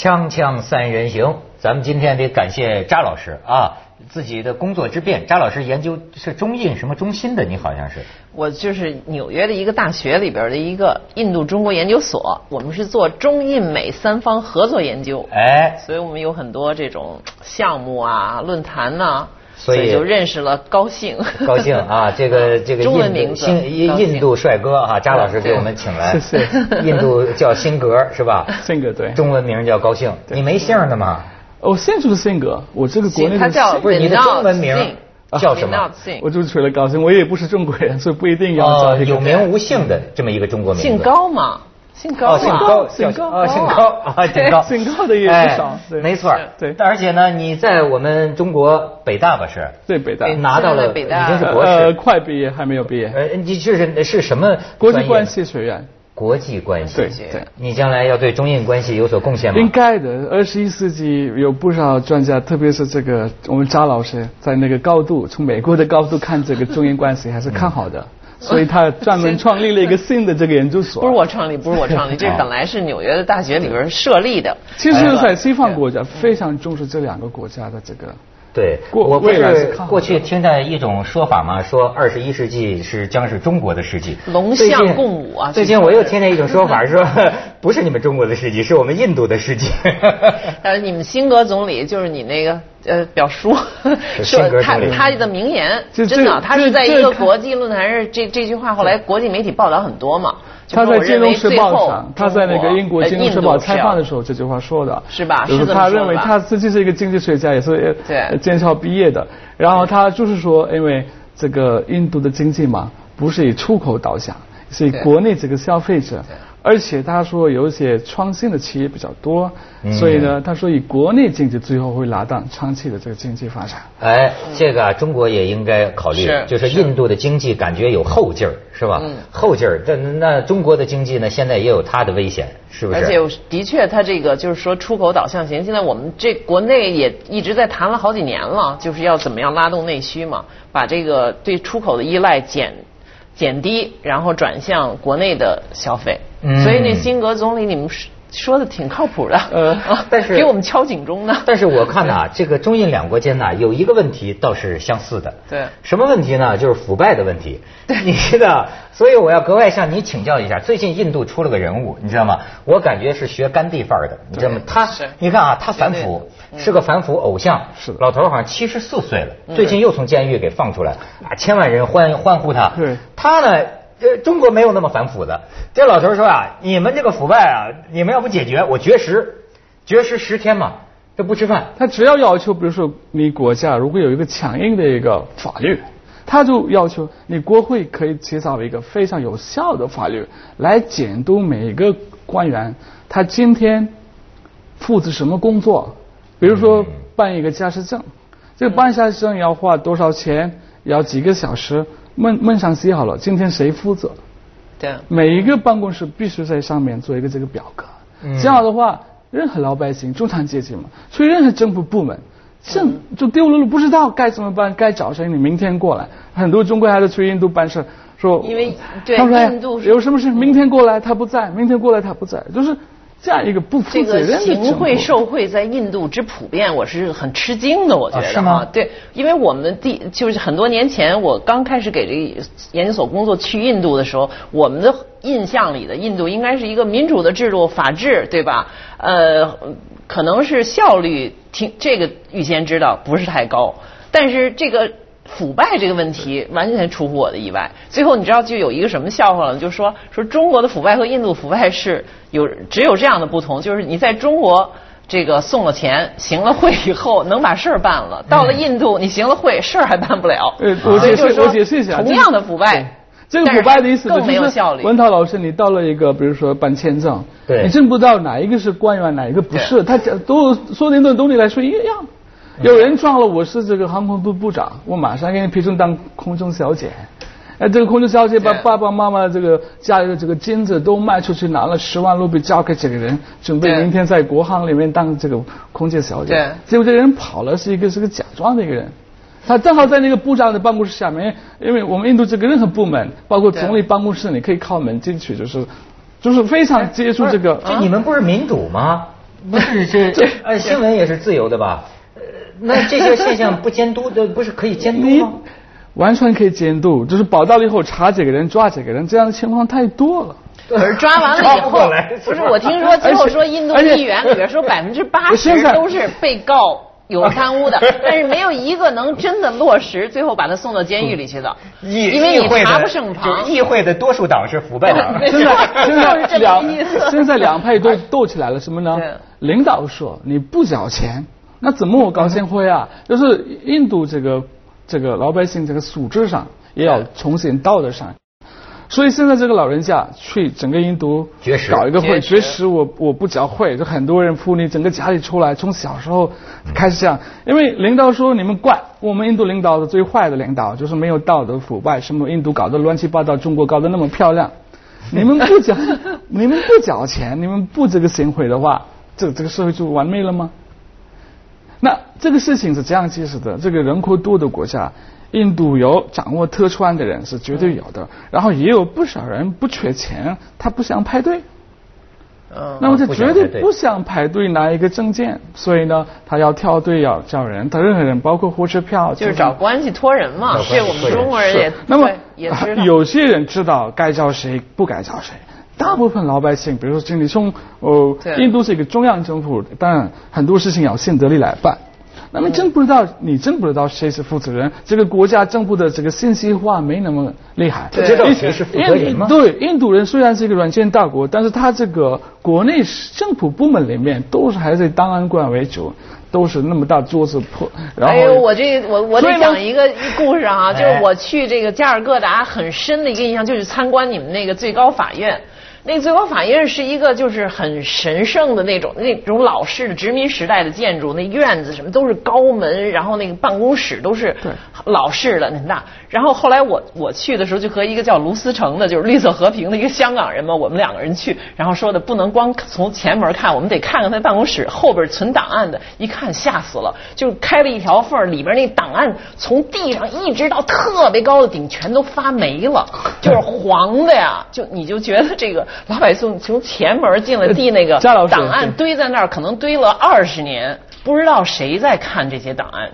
锵锵三人行，咱们今天得感谢扎老师啊，自己的工作之便。扎老师研究是中印什么中心的？你好像是。我就是纽约的一个大学里边的一个印度中国研究所，我们是做中印美三方合作研究，哎，所以我们有很多这种项目啊、论坛呐、所以就认识了高兴。高兴啊！这个这个中文印度名字新印印度帅哥啊，扎老师给我们请来，谢谢印度叫辛格是吧？辛格对中文名叫高兴。你没姓的吗？我现在就是辛格，我这个国内的他叫不是你的中文名叫什么我就是除了高兴，我也不是中国人，所以不一定要有名无姓的这么一个中国名字。姓高嘛，姓高姓高，姓高啊，姓高。啊，姓高，姓高的也不少没错儿，对。而且呢，你在我们中国北大吧是？对北大。北拿到了，北大经是博呃士。快毕业还没有毕业，呃，你是是什么国际关系学院，国际关系。对学对。你将来要对中印关系有所贡献吗？应该的，二十一世纪有不少专家，特别是这个我们扎老师，在那个高度，从美国的高度看这个中印关系还是看好的，所以他专门创立了一个新的这个研究所。不是我创立，不是我创立，这哦本来是纽约的大学里边设立的。其实，在西方国家非常重视这两个国家的这个。对，过我不未来过去听到一种说法嘛，说二十一世纪是将是中国的世纪，龙象共舞啊最近我又听见一种说法，说不是你们中国的世纪，是我们印度的世纪。但是你们辛格总理就是你那个呃表叔，辛格说他总理。他的名言，真的，他是在一个国际论坛上，这这句话后来国际媒体报道很多嘛。就他在《金融时报》上，他在那个英国《呃金融时报》采访的时候这句话说的，是吧？就是他认为他自己是一个经济学家，也是剑桥毕业的，然后他就是说，因为这个印度的经济嘛，不是以出口导向，是以国内这个消费者，而且他说有一些创新的企业比较多，嗯所以呢，他说以国内经济最后会拉动长期的这个经济发展。哎，这个啊，中国也应该考虑，是就是印度的经济感觉有后劲儿，是吧？嗯后劲儿，这那中国的经济呢，现在也有它的危险，是不是？而且的确，它这个就是说出口导向型，现在我们这国内也一直在谈了好几年了，就是要怎么样拉动内需嘛，把这个对出口的依赖减减低，然后转向国内的消费。嗯所以那辛格总理，你们说说的挺靠谱的，呃啊但是给我们敲警钟呢。但是我看呐、这个中印两国间呐、有一个问题倒是相似的。对什么问题呢？就是腐败的问题。对 你知道，所以我要格外向你请教一下。最近印度出了个人物，你知道吗？我感觉是学甘地范儿的，你知道吗？他，你看啊，他反腐，是个反腐偶像。是的老头儿好像七十四岁了，最近又从监狱给放出来，啊，千万人欢欢呼他。对他呢？呃，中国没有那么反腐的。这老头儿说啊，你们这个腐败啊，你们要不解决，我绝食，绝食十天嘛，就不吃饭。他只要要求，比如说你国家如果有一个强硬的一个法律，他就要求你国会可以 chế 造一个非常有效的法律来监督每一个官员他今天负责什么工作，比如说办一个驾驶证，这个办驾驶证要花多少钱，要几个小时，门门上写好了，今天谁负责。对，每一个办公室必须在上面做一个这个表格，这样的话，任何老百姓、中产阶级嘛，去任何政府部门，政就丢了路，不知道该怎么办，该找谁，你明天过来。很多中国孩子去印度办事，说因为对他说哎印度有什么事，明天过来他不在，明天过来他不在，就是这样一个不负这个责任的行政府贿受贿在印度之普遍，我是很吃惊的。我觉得、啊是吗对，因为我们第就是很多年前我刚开始给这个研究所工作去印度的时候，我们的印象里的印度应该是一个民主的制度、法治，对吧？呃，可能是效率挺这个预先知道不是太高，但是这个。腐败这个问题完全出乎我的意外。最后你知道就有一个什么笑话了，就说说中国的腐败和印度腐败是有只有这样的不同，就是你在中国这个送了钱、行了贿以后能把事儿办了，到了印度你行了贿，事儿还办不了。呃我解释一下同样的腐败，这个腐败的意思但就是是更没有效率。文涛老师，你到了一个，比如说办签证，对你真不知道哪一个是官员，哪一个不是，他讲都说的对对你来说一样。有人撞了我是这个航空部部长，我马上给你批准当空中小姐。哎，这个空中小姐把爸爸妈妈这个家里的这个金子都卖出去，拿了十万卢比交给这个人，准备明天在国航里面当这个空姐小姐。对结果这个人跑了，是一个是个假装的一个人。他正好在那个部长的办公室下面，因为我们印度这个任何部门，包括总理办公室，你可以靠门进去，就是就是非常接触这个。这你们不是民主吗？不是这 哎新闻也是自由的吧？呃，那这些现象不监督的，不是可以监督你吗？完全可以监督，就是报道了以后查几个人抓几个人，这样的情况太多了。可是抓完了以后不是我听说最后说印度议员里边说百分之八十都是被告有贪污的，但是没有一个能真的落实，最后把他送到监狱里去的，议因为你议会的查不胜就旁。议会的多数党是腐败党。对现在现就是这个在两意思现在两派都斗起来了，什么呢？领导说你不缴钱，那怎么我高兴会啊？就是印度这个这个老百姓这个素质上也要重新道德上。所以现在这个老人家去整个印度搞一个会，绝食我我不缴会，就很多人妇女整个家里出来，从小时候开始这样，因为领导说你们怪我们印度领导的最坏的领导就是没有道德腐败，什么印度搞得乱七八糟，中国搞得那么漂亮，你们不缴 你们不缴钱，你们不这个行贿的话，这这个社会就完美了吗？那这个事情是这样解释的：这个人口多的国家，印度有掌握特权的人是绝对有的，然后也有不少人不缺钱，他不想排队。嗯，那么他绝对不想排队拿一个证件，所以呢，他要跳队要叫人，他任何人，包括火车票，就是找关系托人嘛这我们中国人也那么也。有些人知道该叫谁，不该叫谁。大部分老百姓，比如说经理从呃，印度是一个中央政府，当然很多事情要县德里来办。那么真不知道，你真不知道谁是负责人。这个国家政府的这个信息化没那么厉害。不知道谁是负责人吗对，印度人虽然是一个软件大国，但是他这个国内政府部门里面都是还是以档案馆为主，都是那么大桌子破，然后哎呦，我这我我得讲一个故事啊，就是哎我去这个加尔各答很深的一个印象，就是参观你们那个最高法院。那个最高法院是一个就是很神圣的那种那种老式的殖民时代的建筑，那院子什么都是高门，然后那个办公室都是老式的很大。然后后来我我去的时候就和一个叫卢思成的，就是绿色和平的一个香港人嘛，我们两个人去，然后说的不能光从前门看，我们得看看他办公室后边存档案的，一看吓死了，就开了一条缝儿，里边那档案从地上一直到特别高的顶全都发霉了，就是黄的呀，就你就觉得这个老百姓从前门进了地那个档案堆在那儿，可能堆了二十年，不知道谁在看这些档案。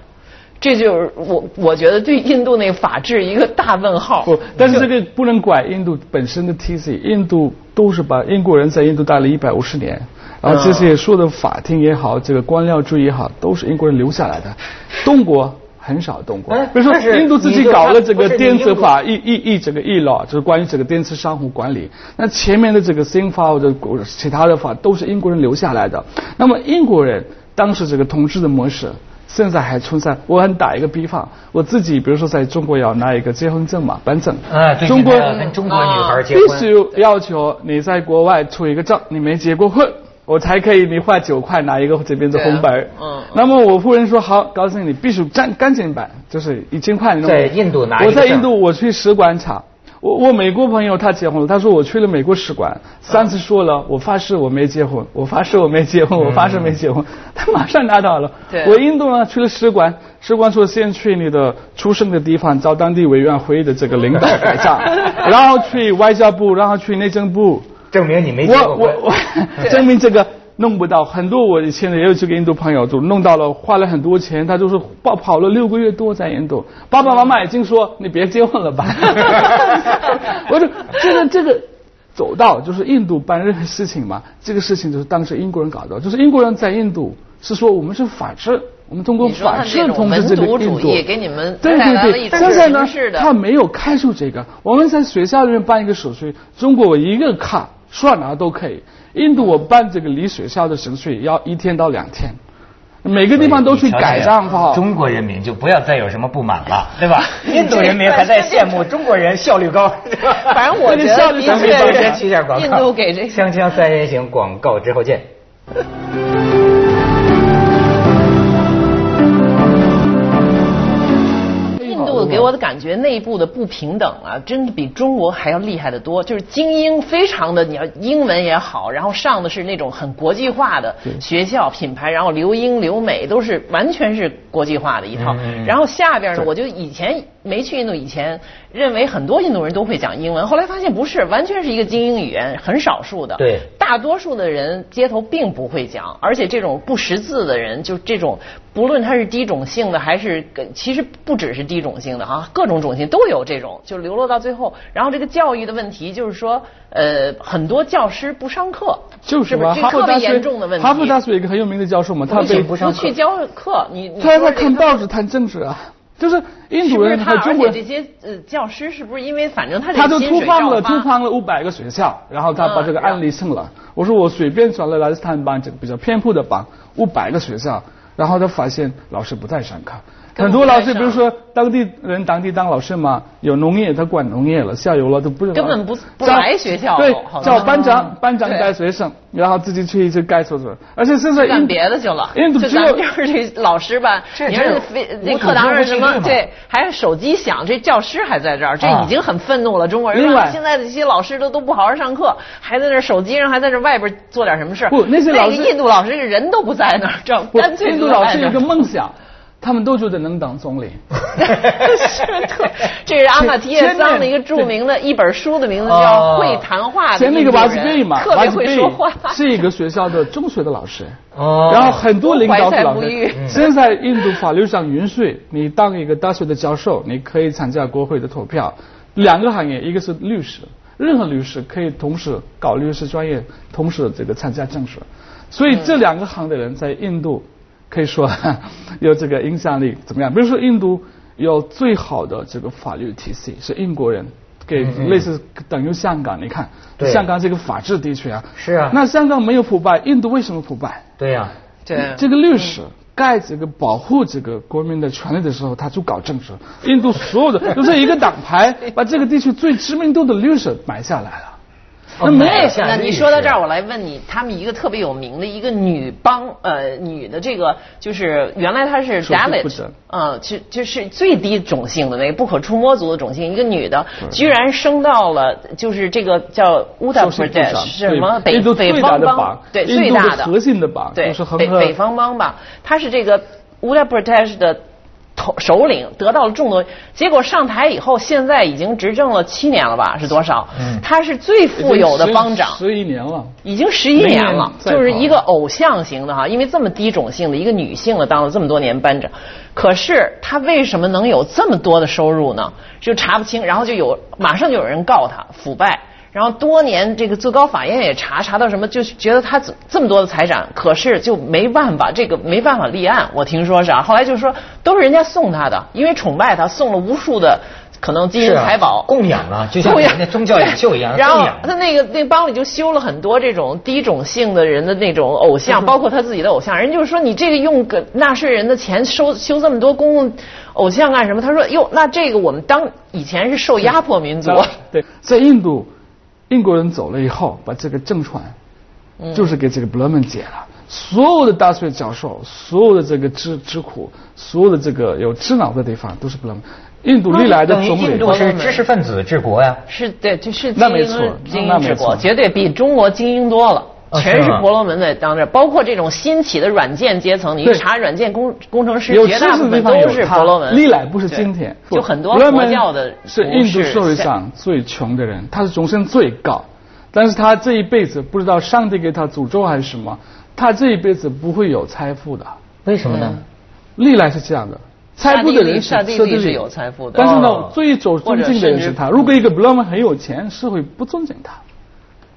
这就是我我觉得对印度那个法治一个大问号。不，但是这个不能怪印度本身的体系，印度都是把英国人在印度待了一百五十年，然后这些说的法庭也好，这个官僚主义也好，都是英国人留下来的，中国。很少动过，哎比如说印度自己搞了这个电子法一一一这个 e law 就是关于这个电子商户管理。那前面的这个新法或者其他的法都是英国人留下来的。那么英国人当时这个统治的模式，现在还存在。我很打一个比方，我自己比如说在中国要拿一个结婚证嘛，办证。中国跟中国女孩结婚，必须要求你在国外出一个证，你没结过婚，我才可以你花九块拿一个这边的红本那么我夫人说好，告诉你必须赶赶紧办，就是一千块。在印度拿一个我在印度我去使馆查。我我美国朋友他结婚了，他说我去了美国使馆，三次说了，我发誓我没结婚，我发誓我没结婚，我发誓没结婚，他马上拿到了。对我印度呢去了使馆，使馆说先去你的出生的地方找当地委员会的这个领导盖章，然后去外交部，然后去内政部，证明你没结我过婚。我我 证明这个弄不到，很多我以前也有几个印度朋友就弄到了，花了很多钱，他就是跑跑了六个月多在印度，爸爸妈妈已经说你别结婚了吧，我说这个这个。走到就是印度办任何事情嘛，这个事情就是当时英国人搞的，就是英国人在印度是说我们是法治，我们通过你说他法治这种统治这个印度主义，给你们对对对，了一种现在呢他没有开出这个。我们在学校里面办一个手续，中国我一个卡刷哪都可以。印度我办这个离学校的程序要一天到两天，每个地方都去改账好。中国人民就不要再有什么不满了，对吧？印度人民还在羡慕中国人效率高，反正我觉得。印度给这个锵锵三人行广告之后见。给我的感觉，内部的不平等啊，真的比中国还要厉害的多。就是精英非常的，你要英文也好，然后上的是那种很国际化的学校品牌，然后留英留美都是完全是国际化的一套。然后下边呢，我就以前没去印度以前，认为很多印度人都会讲英文，后来发现不是，完全是一个精英语言，很少数的。对大多数的人街头并不会讲，而且这种不识字的人，就这种不论他是低种姓的还是其实不只是低种姓的啊，各种种姓都有这种，就流落到最后。然后这个教育的问题就是说，呃，很多教师不上课，就是嘛？这特别哈佛大学严重的问题。哈佛大学有一个很有名的教授嘛，他被不上课不去教课，你你他在看报纸谈政治啊，就是印度人他？中国人，且这些呃教师是不是因为反正他这他就突放了突放了五百个学校，然后他把这个嗯案例送了。我说我随便转了拉斯坦班这个比较偏僻的班，五百个学校，然后他发现老师不在上课。很多老师，比如说当地人当地当老师嘛，有农业他管农业了，下游了都不知道。根本不不来学校对叫班长班长对带学生，然后自己去去盖厕所，而且现在干别的去了。印度只有就咱们就是这老师吧，这你说这非无土这课堂上什么对，还是手机响，这教师还在这儿，这啊已经很愤怒了。中国人现在的这些老师都都不好好上课，还在那手机上还在这外边做点什么事。不那些老师印度老师人都不在那儿，这干脆印度老师有个梦想，他们都觉得能当总理。是特，这是阿马提耶桑的一个著名的一本书的名字叫哦《会谈话的前那个印度人瓦吉贝嘛，特别会说话。是一个学校的中学的老师。哦然后很多领导是老师。现在印度法律上允许你当一个大学的教授，你可以参加国会的投票。两个行业，一个是律师，任何律师可以同时搞律师专业，同时这个参加政治。所以这两个行的人在印度可以说 有这个影响力怎么样？比如说印度有最好的这个法律体系，是英国人给类似等于香港，你看香港这个法治地区啊，是啊那香港没有腐败，印度为什么腐败？对呀、对这个律师盖这个保护这个国民的权利的时候，他就搞政治。印度所有的就是一个党派把这个地区最知名度的律师买下来了。哦那没有那你说到这儿，我来问你，他们一个特别有名的一个女帮，呃，女的这个就是原来她是首席负 Dalit，责嗯，就就是最低种姓的那个不可触摸族的种姓，一个女的，居然升到了就是这个叫乌达首席部 Pradesh 长是什么北北方邦的邦，对最大的核心的邦对是北北方帮吧，她是这个乌达 Pradesh 的。头首领得到了众多，结果上台以后，现在已经执政了七年了吧？是多少？嗯他是最富有的邦长，十一年了。已经十一年了就是一个偶像型的哈，因为这么低种姓的一个女性了当了这么多年班长，可是她为什么能有这么多的收入呢？就查不清，然后就有马上就有人告他腐败。然后多年，这个最高法院也查查到什么，就是觉得他怎这么多的财产，可是就没办法，这个没办法立案。我听说是啊，后来就说都是人家送他的，因为崇拜他，送了无数的可能金银财宝，供养 啊，就像我们那宗教领袖一样，然后。他那个那帮里就修了很多这种低种姓的人的那种偶像，包括他自己的偶像。人就是说，你这个用个纳税人的钱收修这么多公共偶像干什么？他说，哟，那这个我们当以前是受压迫民族，对，在印度，英国人走了以后，把这个政权嗯就是给这个 Blumen 解了。所有的大学教授，所有的这个知知苦，所有的这个有智脑的地方都是 Blumen。印度历来的等于总理印度是知识分子治国呀。是对，就是精英那没错精那没错英治国，绝对比中国精英多了。哦全是婆罗门在当这，包括这种新起的软件阶层，你一查软件工工程师，绝大部分都是婆罗门。历来不是今天，就很多佛教的是印度社会上最穷的人，他是终身最高，但是他这一辈子不知道上帝给他诅咒还是什么，他这一辈子不会有财富的。为什么呢？历来是这样的，财富的人刹帝利车地利是有财富的但是呢哦，最走尊敬的人是他。如果一个 Blumen 很有钱，社会不尊敬他。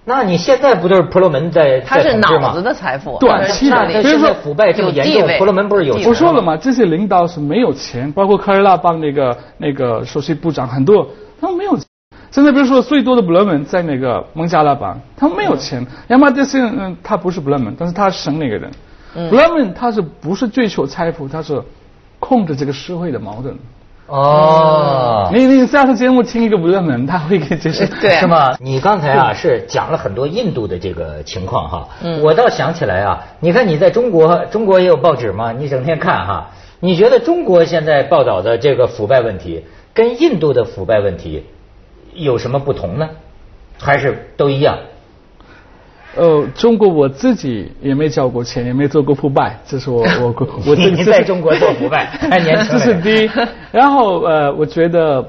那你现在不就是婆罗门在他是在统治吗脑子的财富，短期的那那比如说腐败这么严重，婆罗门不是有我说了嘛，这些领导是没有钱，包括科瑞拉邦那个那个首席部长很多，他们没有钱。现在比如说最多的 Blumen 在那个孟加拉邦，他们没有钱。亚马这些嗯，他不是 Blumen，但是他是省那个人。Blumen 他是不是追求财富，他是控制这个社会的矛盾。哦，你你下次节目听一个 Blumen，他会给解释。对是吗？你刚才啊是讲了很多印度的这个情况哈，嗯我倒想起来啊，你看你在中国，中国也有报纸嘛？你整天看哈，你觉得中国现在报道的这个腐败问题，跟印度的腐败问题有什么不同呢？还是都一样？呃，中国我自己也没交过钱，也没做过腐败，这是我 我我 这你在中国做腐败，太年轻这了。是第一。然后呃，我觉得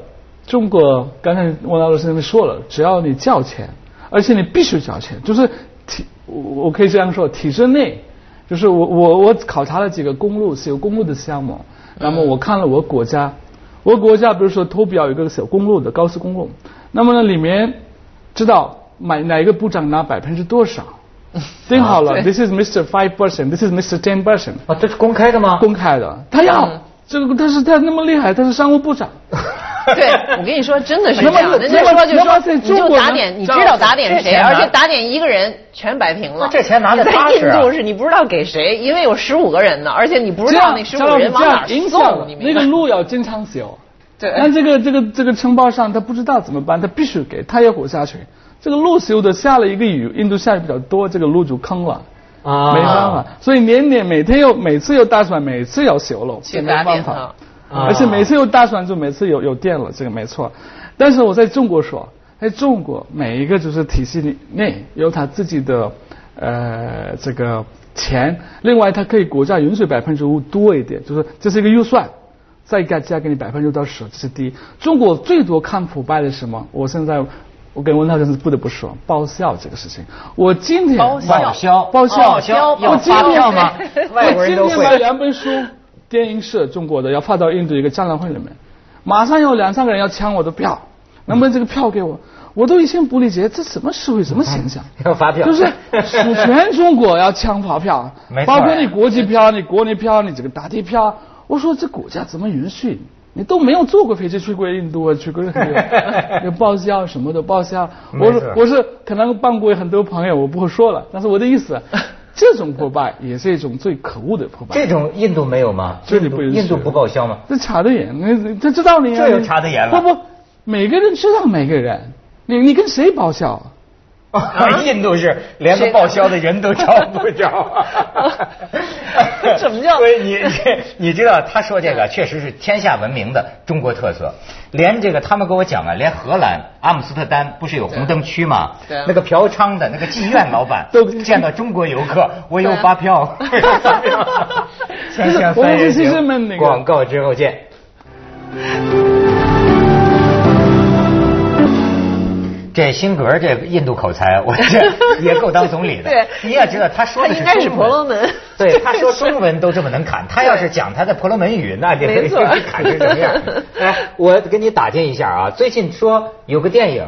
中国刚才王老师那边说了，只要你交钱，而且你必须交钱，就是体我我可以这样说，体制内，就是我我我考察了几个公路是有公路的项目，那么我看了我国家，我国家比如说投标有一个小公路的高速公路，那么呢里面知道买哪个部长拿百分之多少。定好了，This is Mr. Five percent, This is Mr. Ten percent，啊，这是公开的吗？公开的，他要、这个，但是他那么厉害，他是商务部长。对，我跟你说，真的是这样。人家那么说就那么说，你就打点，你知道打点谁，而且打点一个人全摆平了。那这钱拿的在踏实啊印度是你不知道给谁，因为有十五个人呢，而且你不知道那十五个人往哪儿送？那个路要经常修。对那这个这个这个承包商他不知道怎么办，他必须给，他要活下去。这个路修的下了一个雨，印度下雨比较多，这个路就坑了。啊没办法，所以年年每天又每次又打算，每次要修路，没办法。啊而且每次又打算就每次有有电了，这个没错。但是我在中国说，在中国每一个就是体系里内有他自己的呃这个钱，另外它可以国家允许百分之五多一点，就是这是一个预算，再加加给你百分之六到十，这是第一。中国最多看腐败的是什么？我现在。我跟文涛先生不得不说报销这个事情。我今天报销报销报销我今天发票吗？我今天买。两本书，电影社中国的要发到印度一个展览会里面，马上有两三个人要抢我的票，能不能这个票。给我？我都以前不理解这什么社会什么现象，要发票。就是全中国要抢发票。包括你国际票、你国内票、你这个大地票，我说这国家怎么允许？你都没有坐过飞机去过印度啊，去过任何地方，有报销什么的报销。我是我是可能帮过很多朋友，我不会说了，但是我的意思，这种破败也是一种最可恶的破败。这种印度没有吗？这里不印度不报销吗？这查得严，你你他知道你啊，这有查得严了不不，每个人知道每个人，你你跟谁报销？印度是连个报销的人都找不着。怎么叫所以你你你知道他说这个 确实是天下闻名的中国特色，连这个他们跟我讲啊，连荷兰阿姆斯特丹不是有红灯区吗？对啊那个嫖娼的那个妓院老板都见到中国游客，我有发票，我有发票。锵锵我们三人其实行们那个广告之后见。这辛格这印度口才，我这也够当总理的。对你也知道他说的他应该是中文婆罗门对，他说中文都这么能侃，他要是讲他的婆罗门语，那这没错侃成什么样？哎，我给你打听一下啊，最近说有个电影，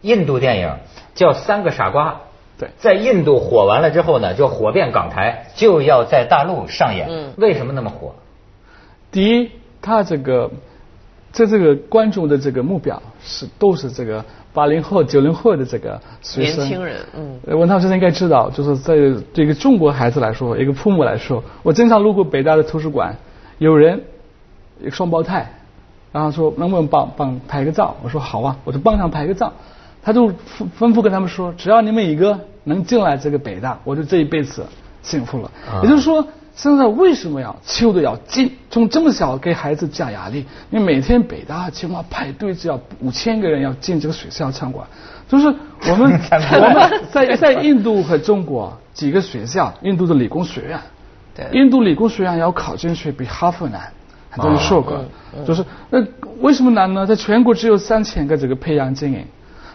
印度电影叫《三个傻瓜》。对在印度火完了之后呢，就火遍港台，就要在大陆上演。嗯为什么那么火？第一，他这个在这个观众的这个目标是都是这个八零后、九零后的这个学生年轻人嗯呃文涛先生应该知道，就是在这个中国孩子来说，一个父母来说，我经常路过北大的图书馆，有人一个双胞胎，然后说能不能帮帮拍个照？我说好啊，我就帮他拍个照。他就吩吩咐跟他们说，只要你们一个能进来这个北大，我就这一辈子幸福了。啊也就是说，现在为什么要求的要进？从这么小给孩子加压力，你每天北大清华排队只要五千个人要进这个学校参观，就是我们 我们在在印度和中国几个学校，印度的理工学院，对。印度理工学院要考进去比哈佛难，很多人说过，嗯就是那为什么难呢？在全国只有三千个这个培养精英，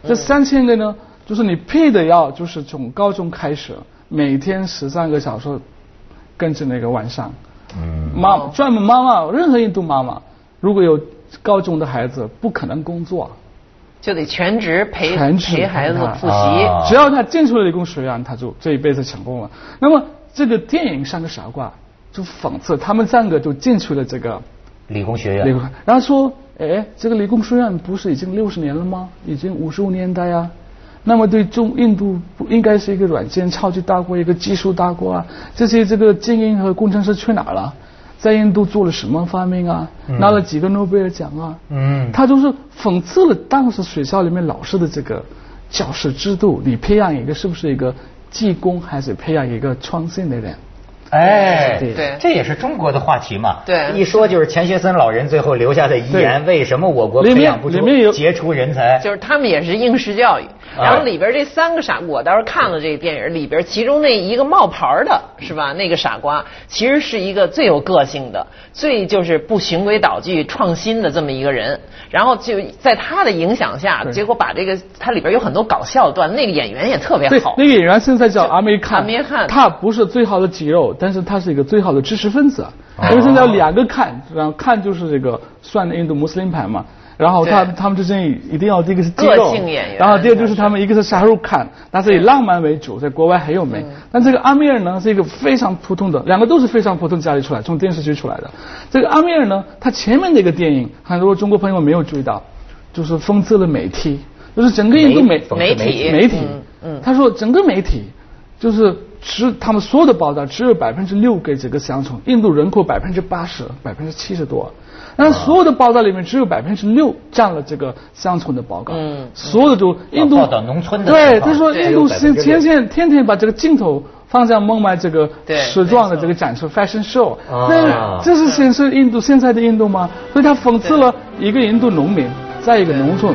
嗯。这三千个呢，就是你配的要就是从高中开始，每天十三个小时跟着那个晚上，嗯妈哦专门妈妈，任何印度妈妈如果有高中的孩子，不可能工作。就得全职陪全职陪孩子复习。啊只要他进出了理工学院，他就这一辈子成功了。那么这个电影《三个傻瓜》就讽刺他们三个就进去了这个理工学院。理工，然后说，哎，这个理工学院不是已经六十年了吗？已经五十五年代啊。那么对中印度不应该是一个软件超级大国，一个技术大国啊？这些这个精英和工程师去哪了？在印度做了什么发明啊？拿了几个诺贝尔奖啊？嗯他就是讽刺了当时学校里面老师的这个教师制度。你培养一个是不是一个技工，还是培养一个创新的人？哎，对这也是中国的话题嘛。对一说就是钱学森老人最后留下的遗言，为什么我国培养不出杰出人才？就是他们也是应试教育，啊然后里边这三个傻，我倒是看了这个电影，里边其中那一个冒牌的是吧？那个傻瓜其实是一个最有个性的、最就是不循规蹈矩、创新的这么一个人。然后就在他的影响下，结果把这个他里边有很多搞笑段，那个演员也特别好，。那个演员现在叫阿梅看，阿梅看他不是最好的肌肉，但是他是一个最好的知识分子。哦因为现在有两个看，然后看就是这个算的印度穆斯林派嘛。然后他他们之间一定要第一个是肌肉然后第二就是他们一个是沙鲁看，但是以浪漫为主，在国外很有名。嗯但这个阿米尔呢是一个非常普通的，两个都是非常普通家里出来，从电视剧出来的。这个阿米尔呢，他前面那个电影很多中国朋友没有注意到，就是讽刺了媒体，就是整个印度媒媒体媒体嗯，嗯他说整个媒体就是只他们所有的报道只有百分之六给这个乡村，印度人口百分之八十，百分之七十多，那所有的报道里面只有百分之六占了这个乡村的报告，嗯所有的都印度报道农村的对，他说印度前只有6%前线天天把这个镜头。放在孟买这个时装的这个展示 fashion show，啊。那这是显示印度现在的印度吗？所以他讽刺了一个印度农民在一个农村，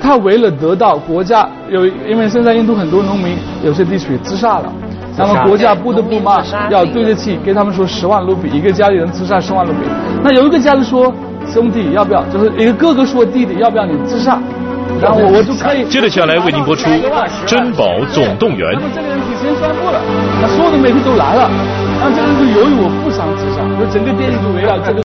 他为了得到国家有，因为现在印度很多农民有些地区自杀了，那么国家不得不嘛农民自杀要对得起，给他们说十万卢比，一个家里人自杀十万卢比。那有一个家里说兄弟要不要，就是一个哥哥说弟弟要不要你自杀，然后我我就可以。接着下来为您播出《珍宝总动员那》么这个人提前宣布了，那所有的媒体都来了，然后这个人就由于我不想自杀，就整个电影就围绕这个。